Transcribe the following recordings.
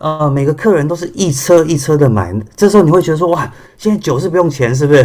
呃，每个客人都是一车一车的买，这时候你会觉得说，哇，现在酒是不用钱，是不是？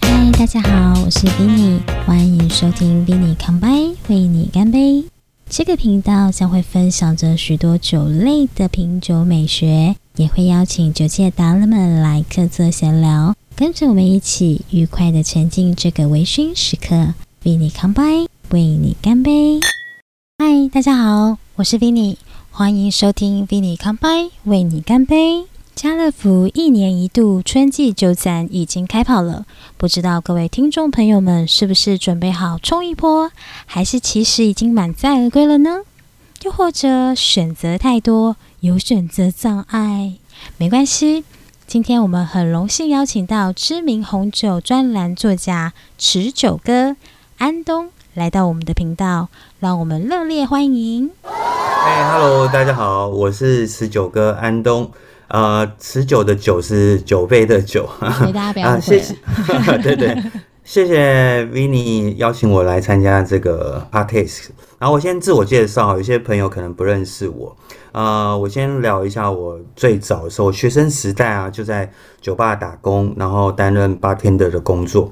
嗨，大家好，我是 Vinny，欢迎收听 Vinny 康杯，为你干杯。这个频道将会分享着许多酒类的品酒美学，也会邀请酒界达人们来客座闲聊。跟着我们一起愉快的沉浸这个微醺时刻，为你干杯，为你干杯。嗨，大家好，我是 Vinny，欢迎收听 Vinny 干杯，为你干杯。家乐福一年一度春季酒展已经开跑了，不知道各位听众朋友们是不是准备好冲一波，还是其实已经满载而归了呢？又或者选择太多，有选择障碍？没关系。今天我们很荣幸邀请到知名红酒专栏作家持久哥安东来到我们的频道，让我们热烈欢迎。哎，Hello，大家好，我是持久哥安东。呃，持久的酒是酒杯的酒，大家不要误会 了。对对，谢谢 Vinny 邀请我来参加这个 podcast。然后我先自我介绍，有些朋友可能不认识我。呃，我先聊一下我最早的时候，学生时代啊，就在酒吧打工，然后担任 bartender 的工作。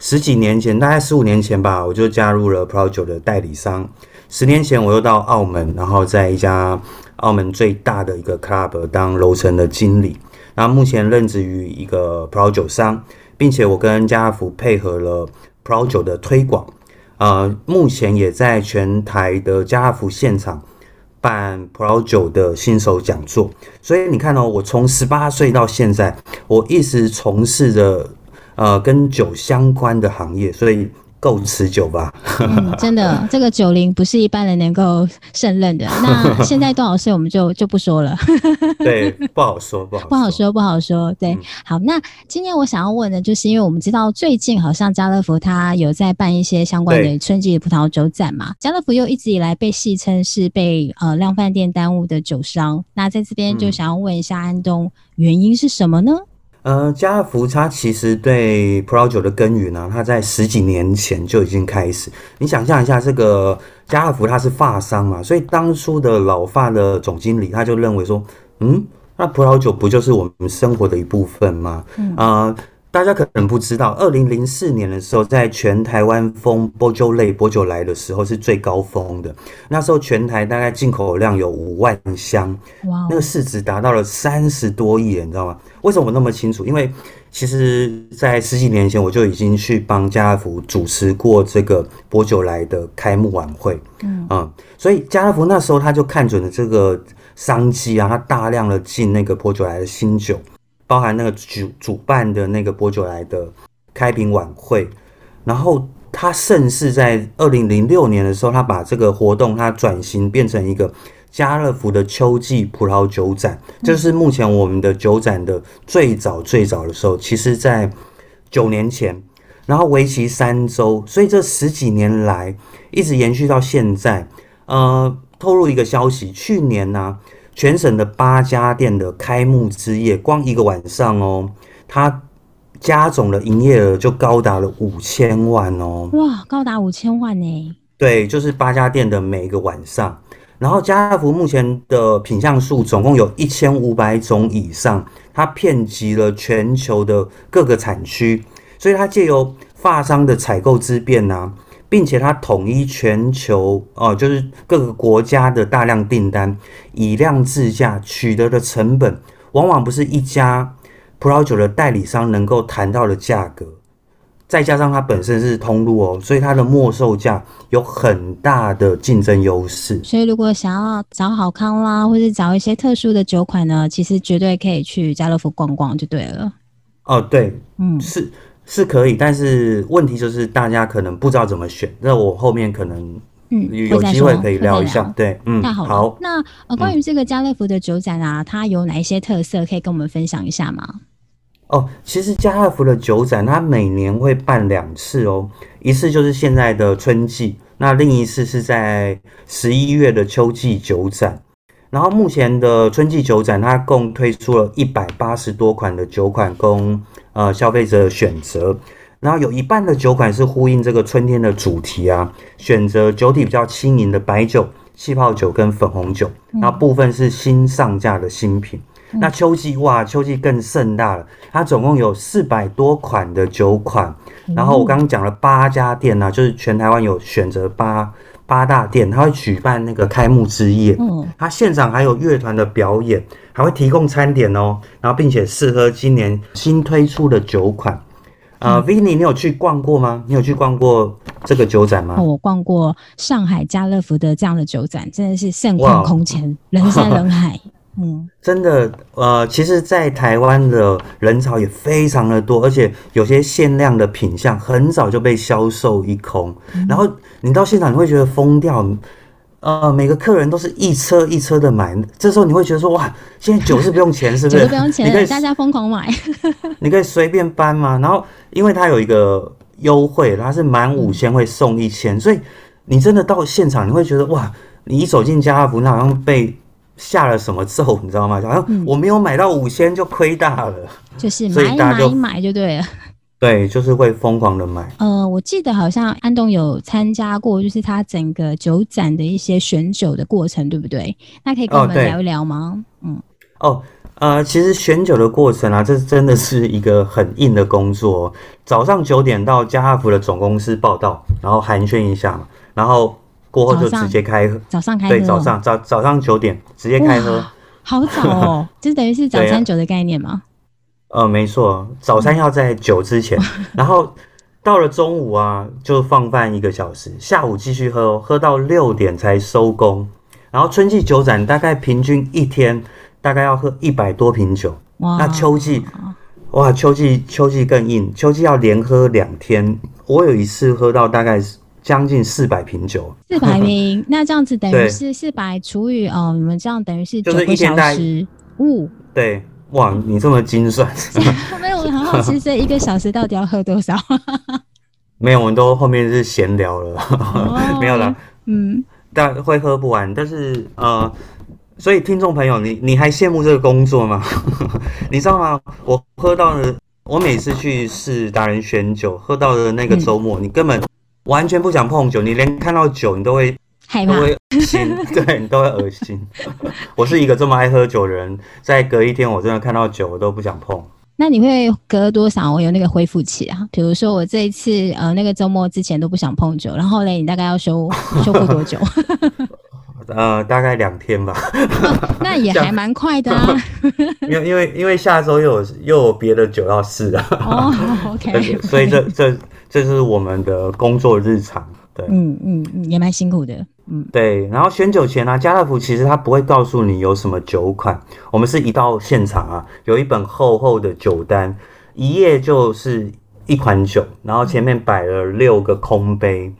十几年前，大概十五年前吧，我就加入了葡萄酒的代理商。十年前，我又到澳门，然后在一家澳门最大的一个 club 当楼层的经理。然后目前任职于一个葡萄酒商，并且我跟家乐福配合了葡萄酒的推广。呃，目前也在全台的家乐福现场。办葡萄酒的新手讲座，所以你看哦，我从十八岁到现在，我一直从事着呃跟酒相关的行业，所以。够持久吧？嗯，真的，这个九零不是一般人能够胜任的。那现在多少岁，我们就 就不说了。对，不好说，不好不好说，不好说。对，好，那今天我想要问的，就是因为我们知道最近好像家乐福它有在办一些相关的春季葡萄酒展嘛。家乐福又一直以来被戏称是被呃量贩店耽误的酒商。那在这边就想要问一下安东，原因是什么呢？呃，家乐福它其实对葡萄酒的耕耘呢，它在十几年前就已经开始。你想象一下，这个家乐福它是发商嘛，所以当初的老发的总经理他就认为说，嗯，那葡萄酒不就是我们生活的一部分吗？啊。大家可能不知道，二零零四年的时候，在全台湾封波酒类波酒来的时候是最高峰的。那时候全台大概进口量有五万箱，哇，那个市值达到了三十多亿，你知道吗？为什么我那么清楚？因为其实，在十几年前我就已经去帮家乐福主持过这个波酒来的开幕晚会，嗯啊，所以家乐福那时候他就看准了这个商机啊，他大量的进那个波酒来的新酒。包含那个主主办的那个波酒来的开瓶晚会，然后他盛世在二零零六年的时候，他把这个活动他转型变成一个家乐福的秋季葡萄酒展，这是目前我们的酒展的最早最早的时候，其实在九年前，然后为期三周，所以这十几年来一直延续到现在。呃，透露一个消息，去年呢。全省的八家店的开幕之夜，光一个晚上哦，它加总的营业额就高达了五千万哦！哇，高达五千万呢！对，就是八家店的每一个晚上。然后家乐福目前的品相数总共有一千五百种以上，它遍及了全球的各个产区，所以它借由发商的采购之便呢。并且它统一全球哦，就是各个国家的大量订单，以量制价取得的成本，往往不是一家葡萄酒的代理商能够谈到的价格。再加上它本身是通路哦，所以它的末售价有很大的竞争优势。所以如果想要找好康啦，或者找一些特殊的酒款呢，其实绝对可以去家乐福逛逛就对了。哦，对，嗯，是。是可以，但是问题就是大家可能不知道怎么选。那我后面可能嗯有机会可以聊一下。对，嗯，那好。那呃，关于这个家乐福的酒展啊，它有哪一些特色可以跟我们分享一下吗？哦，其实家乐福的酒展它每年会办两次哦，一次就是现在的春季，那另一次是在十一月的秋季酒展。然后目前的春季酒展，它共推出了一百八十多款的酒款供。呃消费者选择。然后有一半的酒款是呼应这个春天的主题啊，选择酒体比较轻盈的白酒、气泡酒跟粉红酒，那部分是新上架的新品。那秋季哇，秋季更盛大了，它总共有四百多款的酒款。然后我刚刚讲了八家店呢，就是全台湾有选择八八大店，它会举办那个开幕之夜，嗯，它现场还有乐团的表演，还会提供餐点哦，然后并且试喝今年新推出的酒款。啊 v i n n y 你有去逛过吗？你有去逛过这个酒展吗？我逛过上海家乐福的这样的酒展，真的是盛况空前，人山人海。嗯，真的，呃，其实，在台湾的人潮也非常的多，而且有些限量的品相很早就被销售一空。然后你到现场，你会觉得疯掉。呃，每个客人都是一车一车的买，这时候你会觉得说，哇，现在酒是不用钱，是不是？酒不用钱，你可以大家疯狂买，你可以随便搬嘛。然后，因为它有一个优惠，它是满五千会送一千，所以你真的到现场，你会觉得哇，你一走进家乐福，那好像被下了什么咒，你知道吗？好像我没有买到五千就亏大了，就是买买买就对了。对，就是会疯狂的买。呃，我记得好像安东有参加过，就是他整个酒展的一些选酒的过程，对不对？那可以跟我们聊一聊吗？嗯，哦，呃，其实选酒的过程啊，这真的是一个很硬的工作。早上九点到家乐福的总公司报道，然后寒暄一下，然后过后就直接开喝。早上开对，早上早早上九点直接开喝，好早哦，就等于是早餐酒的概念吗？呃，没错，早餐要在酒之前，然后到了中午啊，就放饭一个小时，下午继续喝，喝到六点才收工。然后春季酒展大概平均一天大概要喝一百多瓶酒，那秋季哇，秋季秋季更硬，秋季要连喝两天。我有一次喝到大概将近四百瓶酒，四百瓶，那这样子等于是四百除以哦，你们这样等于是九个小时，五对。哇，你这么精算？没有，我很好奇，这一个小时到底要喝多少？没有，我们都后面是闲聊了，没有了。嗯，但会喝不完。但是呃，所以听众朋友，你你还羡慕这个工作吗？你知道吗？我喝到的，我每次去试达人选酒，喝到的那个周末，你根本完全不想碰酒，你连看到酒你都会。都会恶心，对你都会恶心。我是一个这么爱喝酒的人，在隔一天我真的看到酒我都不想碰。那你会隔多少我有那个恢复期啊？比如说我这一次呃那个周末之前都不想碰酒，然后嘞你大概要修修复多久？呃，大概两天吧。那也 还蛮快的啊。因为因为因为下周又有又有别的酒要试啊。哦，OK。所以这这这是我们的工作日常。对，嗯嗯嗯，也蛮辛苦的。嗯，对，然后选酒前呢，家乐福其实他不会告诉你有什么酒款，我们是一到现场啊，有一本厚厚的酒单，一页就是一款酒，然后前面摆了六个空杯，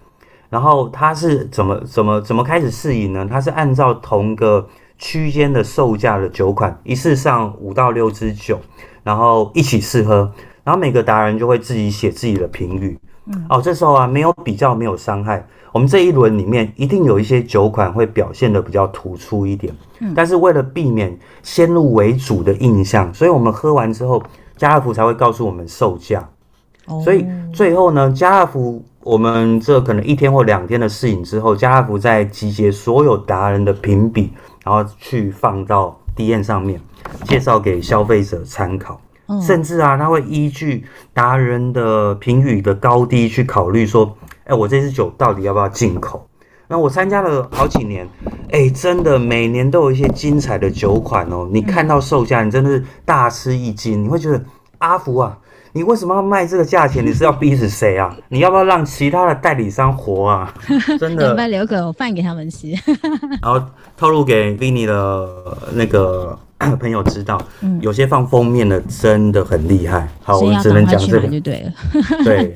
然后它是怎么怎么怎么开始试饮呢？它是按照同个区间的售价的酒款，一次上五到六支酒，然后一起试喝，然后每个达人就会自己写自己的评语。嗯，哦，这时候啊，没有比较，没有伤害。我们这一轮里面一定有一些酒款会表现的比较突出一点，嗯但是为了避免先入为主的印象，所以我们喝完之后，家乐福才会告诉我们售价。所以最后呢，家乐福我们这可能一天或两天的试饮之后，家乐福再集结所有达人的评比，然后去放到 D N 上面，介绍给消费者参考。甚至啊，他会依据达人的评语的高低去考虑说。哎，我这支酒到底要不要进口？那我参加了好几年，哎，真的每年都有一些精彩的酒款哦。你看到售价，你真的是大吃一惊。你会觉得阿福啊，你为什么要卖这个价钱？你是要逼死谁啊？你要不要让其他的代理商活啊？真的，要不要留口饭给他们吃？然后透露给 Vinny 的那个。朋友知道，有些放封面的真的很厉害。好，我只能讲这个就对了。对。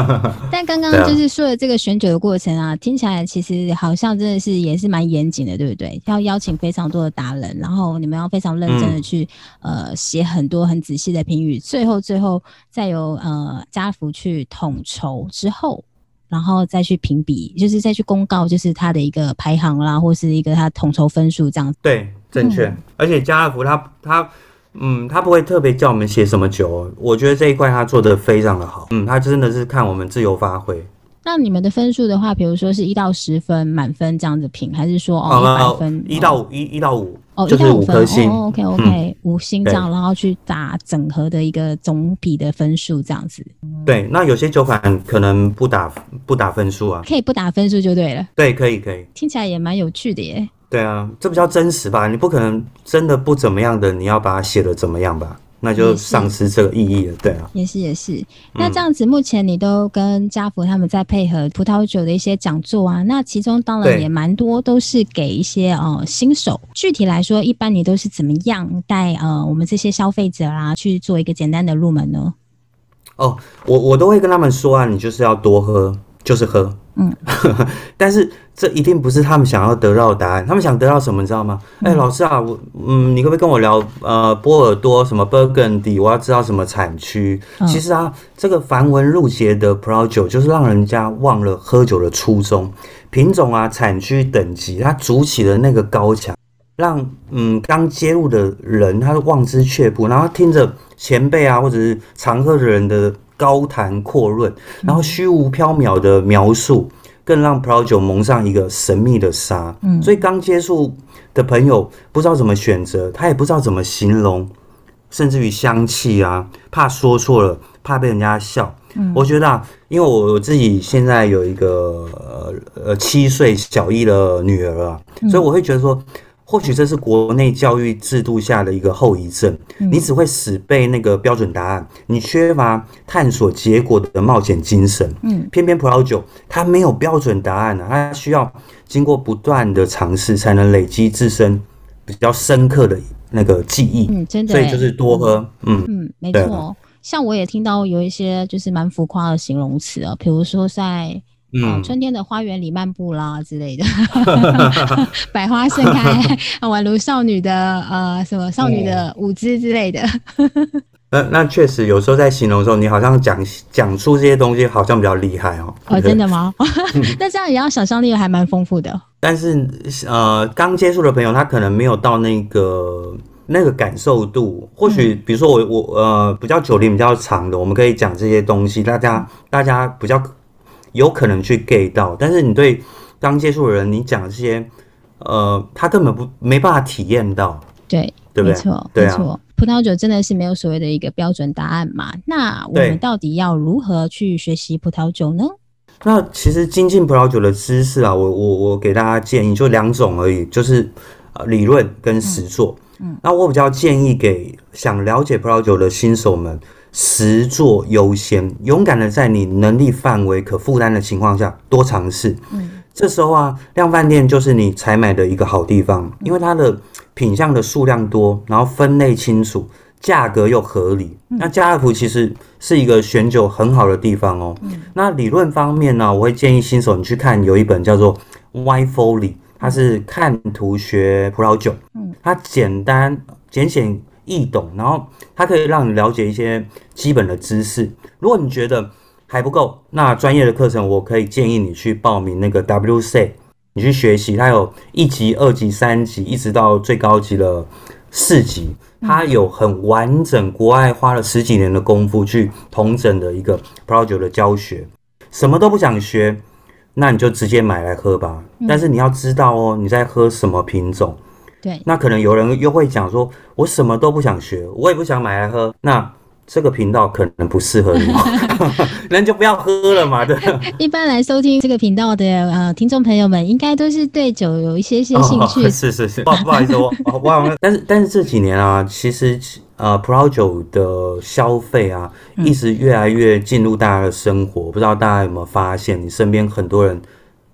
但刚刚就是说的这个选酒的过程啊，听起来其实好像真的是也是蛮严谨的，对不对？要邀请非常多的达人，然后你们要非常认真的去呃写很多很仔细的评语，最后最后再由呃家福去统筹之后，然后再去评比，就是再去公告，就是他的一个排行啦，或是一个他统筹分数这样。对。正确，而且家乐福它它嗯，他不会特别叫我们写什么酒哦，我觉得这一块他做的非常的好。嗯，他真的是看我们自由发挥。那你们的分数的话，比如说是一到十分满分这样子评，还是说哦一百分一到五一一到五哦就是五一到分颗星？哦 OK OK 五星这样，然后去打整合的一个总比的分数这样子，对，那有些酒款可能不打不打分数啊。可以不打分数就对了，对，可以可以。听起来也蛮有趣的耶。对啊，这比较真实吧？你不可能真的不怎么样的，你要把它写的怎么样吧？那就丧失这个意义了。对啊。也是也是，那这样子，目前你都跟家福他们在配合葡萄酒的一些讲座啊，那其中当然也蛮多都是给一些呃新手。具体来说，一般你都是怎么样带呃我们这些消费者啦去做一个简单的入门呢？哦，我我都会跟他们说啊，你就是要多喝，就是喝。嗯，但是这一定不是他们想要得到的答案。他们想得到什么，你知道吗？哎、老师啊，我嗯，你可不可以跟我聊呃波尔多什么 Burgundy？我要知道什么产区。嗯其实啊，这个繁文缛节的葡萄酒，就是让人家忘了喝酒的初衷。品种啊、产区、等级，它筑起了那个高墙。让嗯刚接入的人他望之却步，然后听着前辈啊或者是常喝的人的高谈阔论，然后虚无缥缈的描述，更让葡萄酒蒙上一个神秘的纱。嗯，所以刚接触的朋友不知道怎么选择，他也不知道怎么形容，甚至于香气啊，怕说错了，怕被人家笑。嗯，我觉得啊，因为我自己现在有一个呃呃七岁小一的女儿啊，所以我会觉得说。或许这是国内教育制度下的一个后遗症，你只会死背那个标准答案，你缺乏探索结果的冒险精神。嗯，偏偏葡萄酒它没有标准答案啊，它需要经过不断的尝试，才能累积自身比较深刻的那个记忆。嗯，真的耶，所以就是多喝，嗯，嗯，没错。像我也听到有一些就是蛮浮夸的形容词啊，比如说在呃嗯春天的花园里漫步啦之类的，百花盛开，宛如少女的呃什么少女的舞姿之类的。那那确实有时候在形容的时候，你好像讲讲出这些东西，好像比较厉害哦。哦，真的吗？那这样也要想象力还蛮丰富的。但是呃，刚接触的朋友，他可能没有到那个那个感受度。或许比如说我我呃比较九龄比较长的，我们可以讲这些东西，大家大家比较有可能去 gay 到。但是你对刚接触的人，你讲这些呃，他根本不没办法体验到，对，对不对？没错，对啊没错。葡萄酒真的是没有所谓的一个标准答案嘛？那我们到底要如何去学习葡萄酒呢？那其实精进葡萄酒的知识啊，我我我给大家建议就两种而已，就是呃理论跟实作。嗯，那我比较建议给想了解葡萄酒的新手们，实作优先，勇敢的在你能力范围可负担的情况下多尝试。嗯，这时候啊，量贩店就是你采买的一个好地方，因为它的品相的数量多，然后分类清楚。价格又合理，那家乐福其实是一个选酒很好的地方哦。嗯那理论方面呢，我会建议新手你去看有一本叫做《Wine Folly》，它是看图学葡萄酒。嗯，它简单、简显易懂，然后它可以让你了解一些基本的知识。如果你觉得还不够，那专业的课程我可以建议你去报名那个 WC，你去学习，它有一级、二级、三级，一直到最高级的四级。它有很完整，国外花了十几年的功夫去统整的一个葡萄酒的教学。什么都不想学，那你就直接买来喝吧。但是你要知道哦，你在喝什么品种。对，那可能有人又会讲说，我什么都不想学，我也不想买来喝。那这个频道可能不适合你，那你就不要喝了嘛。对。一般来收听这个频道的呃听众朋友们，应该都是对酒有一些些兴趣。哦、是是是，不不好意思，我我忘了。但是但是这几年啊，其实呃，葡萄酒的消费啊，一直越来越进入大家的生活。不知道大家有没有发现，你身边很多人，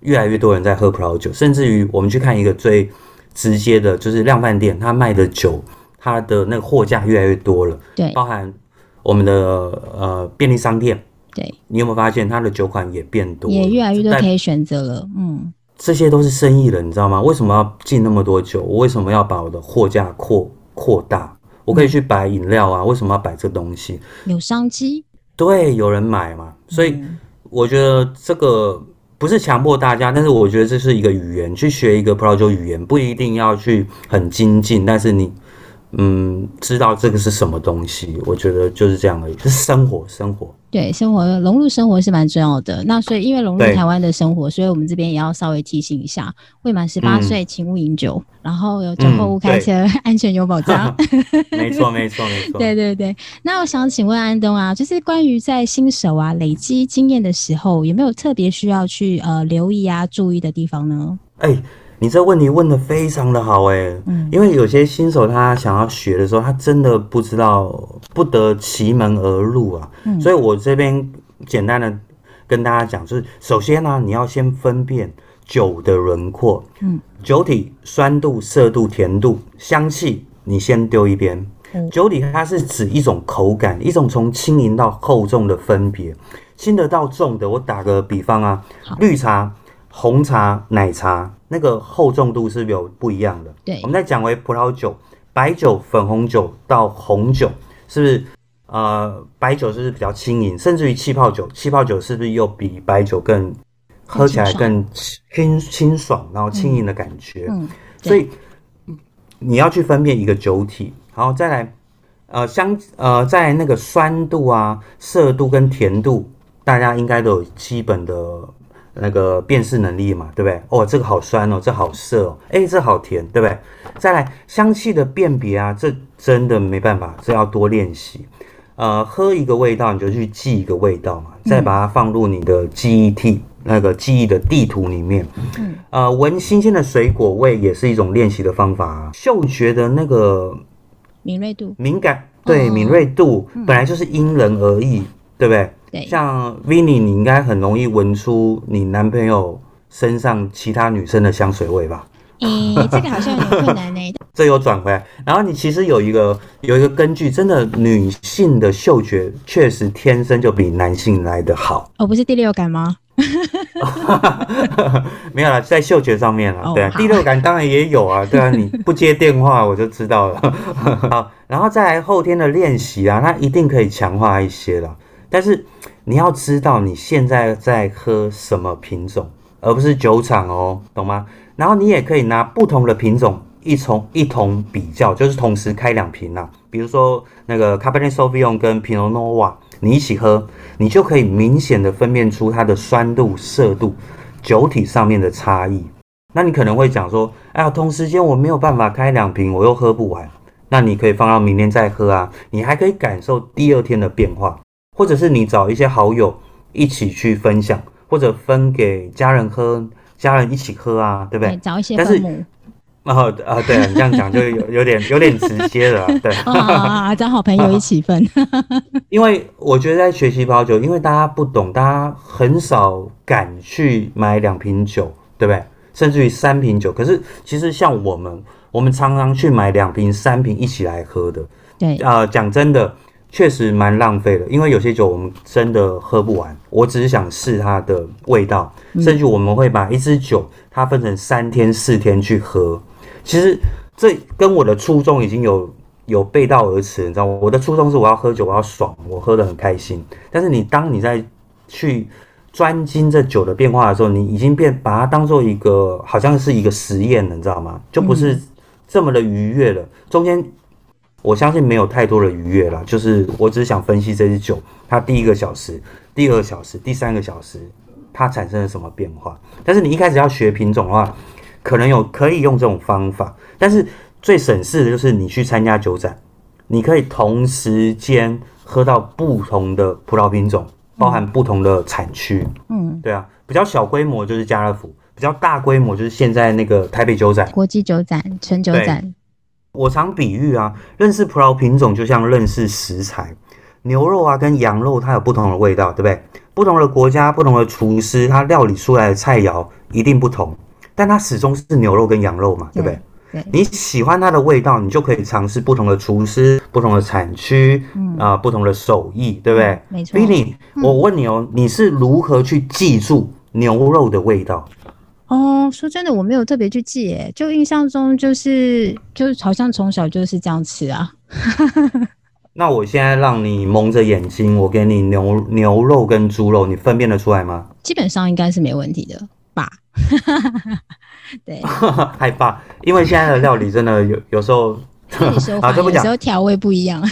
越来越多人在喝葡萄酒，甚至于我们去看一个最直接的，就是量贩店，它卖的酒，它的那个货架越来越多了。对，包含我们的呃便利商店。对，你有没有发现它的酒款也变多，也越来越多可以选择了。嗯，这些都是生意人，你知道吗？为什么要进那么多酒？我为什么要把我的货架扩扩大？我可以去摆饮料啊，为什么要摆这东西？有商机，对，有人买嘛。所以我觉得这个不是强迫大家，但是我觉得这是一个语言，去学一个葡萄酒语言，不一定要去很精进，但是你嗯，知道这个是什么东西。我觉得就是这样而已，是生活，生活。对，生活融入生活是蛮重要的。那所以因为融入台湾的生活，所以我们这边也要稍微提醒一下：未满十八岁，请勿饮酒，然后有酒后勿开车，安全有保障。没错，没错，没 错。对对对。那我想请问安东啊，就是关于在新手啊累积经验的时候，有没有特别需要去呃留意啊注意的地方呢？哎。你这问题问的非常的好哎，嗯，因为有些新手他想要学的时候，他真的不知道不得其门而入啊，嗯，所以我这边简单的跟大家讲，就是首先呢，你要先分辨酒的轮廓，嗯，酒体酸度、涩度、甜度、香气，你先丢一边。酒体它是指一种口感，一种从轻盈到厚重的分别，轻的到重的。我打个比方啊，绿茶。红茶、奶茶那个厚重度是有不一样的。对，我们再讲回葡萄酒、白酒、粉红酒到红酒，是不是？呃，白酒是不是比较轻盈？甚至于气泡酒，气泡酒是不是又比白酒更喝起来更清清爽，然后轻盈的感觉？嗯，所以你要去分辨一个酒体，然后再来，呃，香呃，在那个酸度啊、涩度跟甜度，大家应该都有基本的。那个辨识能力嘛，对不对？哦，这个好酸哦，这好涩哦，哎，这好甜，对不对？再来香气的辨别啊，这真的没办法，这要多练习。呃，喝一个味道你就去记一个味道嘛，再把它放入你的记忆体那个记忆的地图里面。嗯。呃，闻新鲜的水果味也是一种练习的方法啊。嗅觉的那个敏锐度、敏感，对敏锐度本来就是因人而异，对不对？像 Vinny，你应该很容易闻出你男朋友身上其他女生的香水味吧？诶，这个好像有困难呢。这又转回来，然后你其实有一个有一个根据，真的女性的嗅觉确实天生就比男性来的好。哦，不是第六感吗？没有啦，在嗅觉上面了。对，第六感当然也有啊。对啊，你不接电话我就知道了。好，然后再来后天的练习啊，它一定可以强化一些了。但是你要知道你现在在喝什么品种，而不是酒厂哦，懂吗？然后你也可以拿不同的品种一从一同比较，就是同时开两瓶呐。比如说那个 Cabernet Sauvignon 跟 Pinot Noir，你一起喝，你就可以明显的分辨出它的酸度、涩度、酒体上面的差异。那你可能会讲说，哎呀，同时间我没有办法开两瓶，我又喝不完。那你可以放到明天再喝啊，你还可以感受第二天的变化。或者是你找一些好友一起去分享，或者分给家人喝，家人一起喝啊，对不对？找一些但是，啊啊，对你这样讲就有有点有点直接了，对。啊，找好朋友一起分。因为我觉得在学习泡酒，因为大家不懂，大家很少敢去买两瓶酒，对不对？甚至于三瓶酒。可是其实像我们，我们常常去买两瓶、三瓶一起来喝的。对。啊，讲真的。确实蛮浪费的，因为有些酒我们真的喝不完。我只是想试它的味道，甚至我们会把一支酒它分成三天四天去喝。其实这跟我的初衷已经有有背道而驰，你知道吗？我的初衷是我要喝酒，我要爽，我喝得很开心。但是你当你在去专精这酒的变化的时候，你已经变把它当做一个好像是一个实验了，你知道吗？就不是这么的愉悦了。中间。我相信没有太多的愉悦了，就是我只是想分析这支酒，它第一个小时、第二个小时、第三个小时，它产生了什么变化。但是你一开始要学品种的话，可能有可以用这种方法，但是最省事的就是你去参加酒展，你可以同时间喝到不同的葡萄品种，包含不同的产区。嗯，对啊，比较小规模就是家乐福，比较大规模就是现在那个台北酒展、国际酒展、纯酒展。我常比喻啊，认识葡萄品种就像认识食材，牛肉啊跟羊肉它有不同的味道，对不对？不同的国家、不同的厨师，他料理出来的菜肴一定不同，但它始终是牛肉跟羊肉嘛，对不对？对。你喜欢它的味道，你就可以尝试不同的厨师、不同的产区，啊，不同的手艺，对不对？没错。Billy，我问你哦，你是如何去记住牛肉的味道？哦，说真的，我没有特别去记，诶，就印象中就是就是好像从小就是这样吃啊。那我现在让你蒙着眼睛，我给你牛牛肉跟猪肉，你分辨得出来吗？基本上应该是没问题的吧。对，害怕，因为现在的料理真的有有时候啊，这不讲，有时候调味不一样。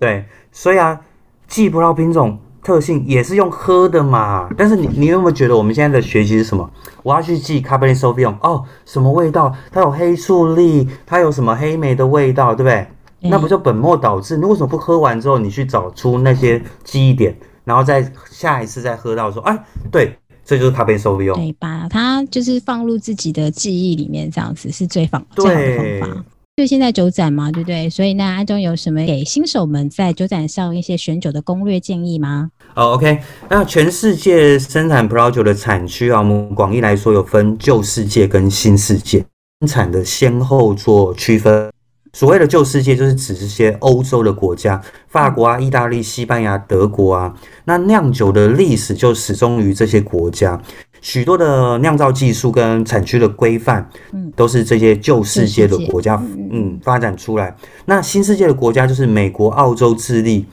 对，所以啊，记葡萄品种特性也是用喝的嘛。但是你你有没有觉得我们现在的学习是什么？我要去记 Cabernet Sauvignon，哦，什么味道？它有黑醋栗，它有什么黑莓的味道，对不对？那不就本末倒置？你为什么不喝完之后，你去找出那些记忆点，然后再下一次再喝到说，哎，对，这就是咖啡收费用。对，把它就是放入自己的记忆里面，这样子是最方最好的方法。就现在酒展嘛，对不对？所以那安中有什么给新手们在酒展上一些选酒的攻略建议吗？哦，OK，那全世界生产葡萄酒的产区啊，我们广义来说有分旧世界跟新世界，生产的先后做区分。所谓的旧世界，就是指这些欧洲的国家，法国啊、意大利、西班牙、德国啊。那酿酒的历史就始终于这些国家，许多的酿造技术跟产区的规范，嗯，都是这些旧世界的国家，嗯，发展出来。那新世界的国家就是美国、澳洲、智利、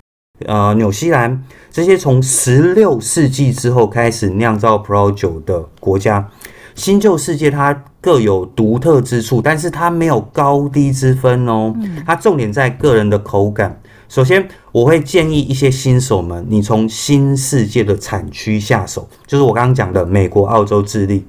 呃、纽西兰这些从十六世纪之后开始酿造葡萄酒的国家。新旧世界它各有独特之处，但是它没有高低之分哦。它重点在个人的口感。首先，我会建议一些新手们，你从新世界的产区下手，就是我刚刚讲的美国、澳洲、智利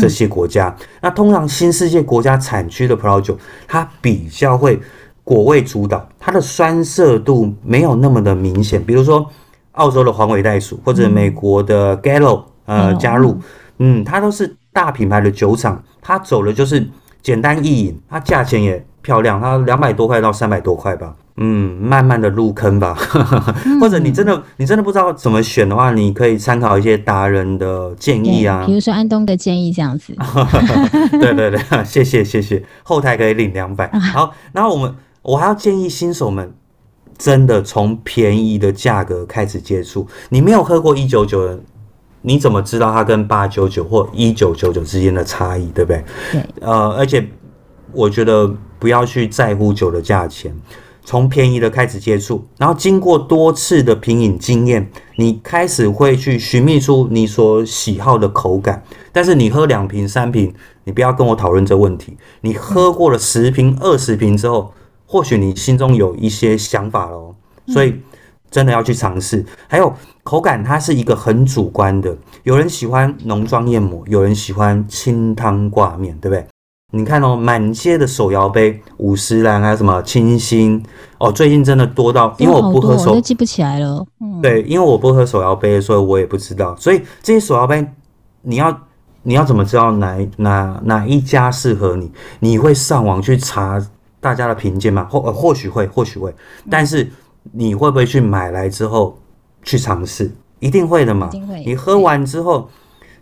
这些国家。那通常新世界国家产区的葡萄酒，它比较会果味主导，它的酸涩度没有那么的明显。比如说澳洲的黄尾袋鼠，或者美国的 Gallo，呃，加入，嗯，它都是。大品牌的酒厂，它走的就是简单易饮，它价钱也漂亮，它两百多块到三百多块吧。嗯，慢慢的入坑吧。或者你真的你真的不知道怎么选的话，你可以参考一些达人的建议啊，比如说安东的建议这样子。对 对对，谢谢谢谢，后台可以领两百。好，然后我们我还要建议新手们，真的从便宜的价格开始接触。你没有喝过一九九的。你怎么知道它跟八九九或一九九九之间的差异，对不对？对。呃，而且我觉得不要去在乎酒的价钱，从便宜的开始接触，然后经过多次的品饮经验，你开始会去寻觅出你所喜好的口感。但是你喝两瓶三瓶，你不要跟我讨论这问题。你喝过了十瓶二十瓶之后，或许你心中有一些想法了，所以。真的要去尝试，还有口感，它是一个很主观的。有人喜欢浓妆艳抹，有人喜欢清汤挂面，对不对？你看哦，满街的手摇杯，五十兰还有什么清新哦，最近真的多到，因为我不喝手，我都记不起来了。嗯，对，因为我不喝手摇杯，所以我也不知道。所以这些手摇杯，你要你要怎么知道哪哪哪一家适合你？你会上网去查大家的评鉴吗？或或许会，或许会，但是。你会不会去买来之后去尝试？一定会的嘛。一定会你喝完之后，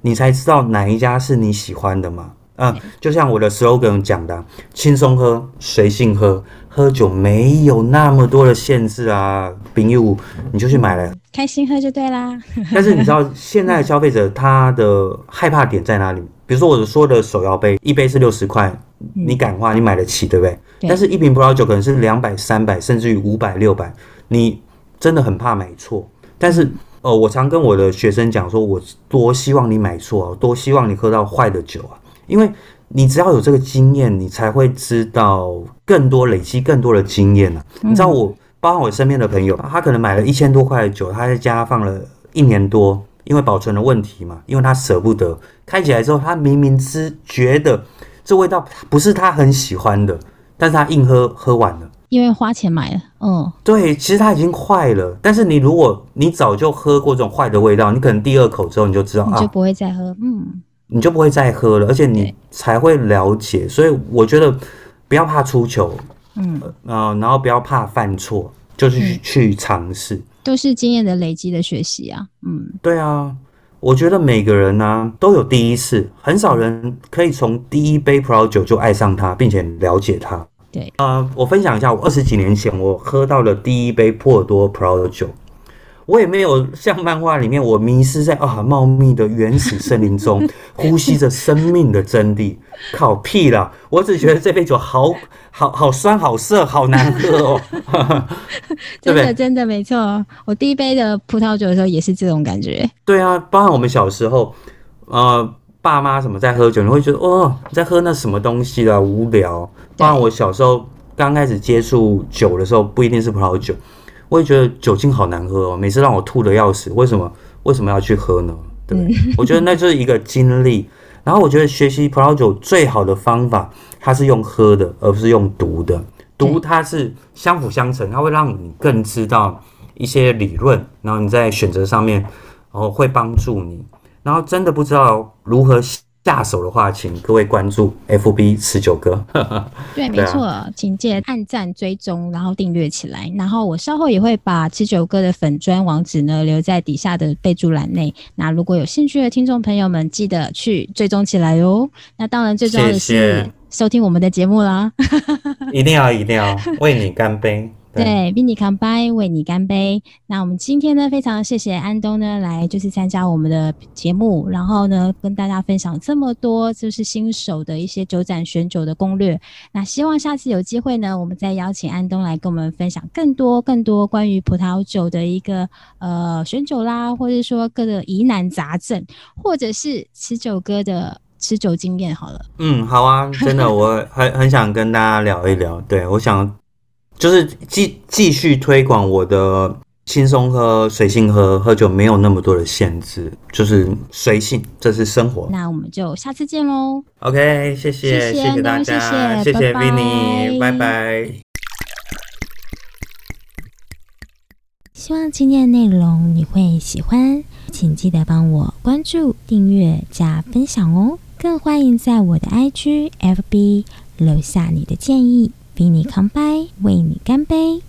你才知道哪一家是你喜欢的嘛。嗯，就像我的 slogan 讲的，轻松喝，随性喝，喝酒没有那么多的限制啊。冰一五，你就去买了，开心喝就对啦。但是你知道现在消费者他的害怕点在哪里？比如说我说的手摇杯，一杯是六十块，你敢花，你买得起，对不对？但是一瓶葡萄酒可能是两百、三百，甚至于五百、六百。你真的很怕买错，但是哦，我常跟我的学生讲说，我多希望你买错啊，多希望你喝到坏的酒啊，因为你只要有这个经验，你才会知道更多累积更多的经验啊。你知道我，包括我身边的朋友，他可能买了一千多块的酒，他在家放了一年多，因为保存的问题嘛，因为他舍不得开起来之后，他明明知觉得这味道不是他很喜欢的，但是他硬喝喝完了。因为花钱买了，嗯，对，其实它已经坏了。但是你如果你早就喝过这种坏的味道，你可能第二口之后你就知道，你就不会再喝，嗯，你就不会再喝了，而且你才会了解。所以我觉得不要怕出糗，嗯，呃，然后不要怕犯错，就是去尝试，都是经验的累积的学习啊，嗯，对啊，我觉得每个人呢都有第一次，很少人可以从第一杯葡萄酒就爱上它，并且了解它。对，呃，我分享一下，我二十几年前我喝到了第一杯波尔多葡萄酒，我也没有像漫画里面我迷失在啊茂密的原始森林中，呼吸着生命的真谛。靠屁啦！我只觉得这杯酒好好好酸、好涩、好难喝哦。真的真的没错，我第一杯的葡萄酒的时候也是这种感觉。对啊，包含我们小时候，呃。爸妈什么在喝酒，你会觉得哦，在喝那什么东西啦，无聊。不然我小时候刚开始接触酒的时候，不一定是葡萄酒，我也觉得酒精好难喝哦，每次让我吐的要死。为什么？为什么要去喝呢？对？我觉得那就是一个经历。然后我觉得学习葡萄酒最好的方法，它是用喝的，而不是用读的。读它是相辅相成，它会让你更知道一些理论，然后你在选择上面，然后会帮助你。然后真的不知道如何。下手的话，请各位关注 FB 持久哥。对，没错，请记得按赞、追踪，然后订阅起来。然后我稍后也会把持久哥的粉砖网址呢留在底下的备注栏内。那如果有兴趣的听众朋友们，记得去追踪起来哟。那当然，最重要的是收听我们的节目啦。一定要，一定要为你干杯。对，为你干杯，为你干杯。那我们今天呢，非常谢谢安东呢，来就是参加我们的节目，然后呢，跟大家分享这么多就是新手的一些酒展选酒的攻略。那希望下次有机会呢，我们再邀请安东来跟我们分享更多更多关于葡萄酒的一个呃选酒啦，或者说各个疑难杂症，或者是持酒哥的持酒经验。好了，嗯，好啊，真的，我很很想跟大家聊一聊。对我想。就是继继续推广我的轻松喝、随性喝，喝酒没有那么多的限制，就是随性，这是生活。那我们就下次见喽。OK，谢谢，谢谢大家，谢谢 Vinny，拜拜。希望今天的内容你会喜欢，请记得帮我关注、订阅、加分享哦。更欢迎在我的 IG、FB 留下你的建议。比你康拜，为你干杯。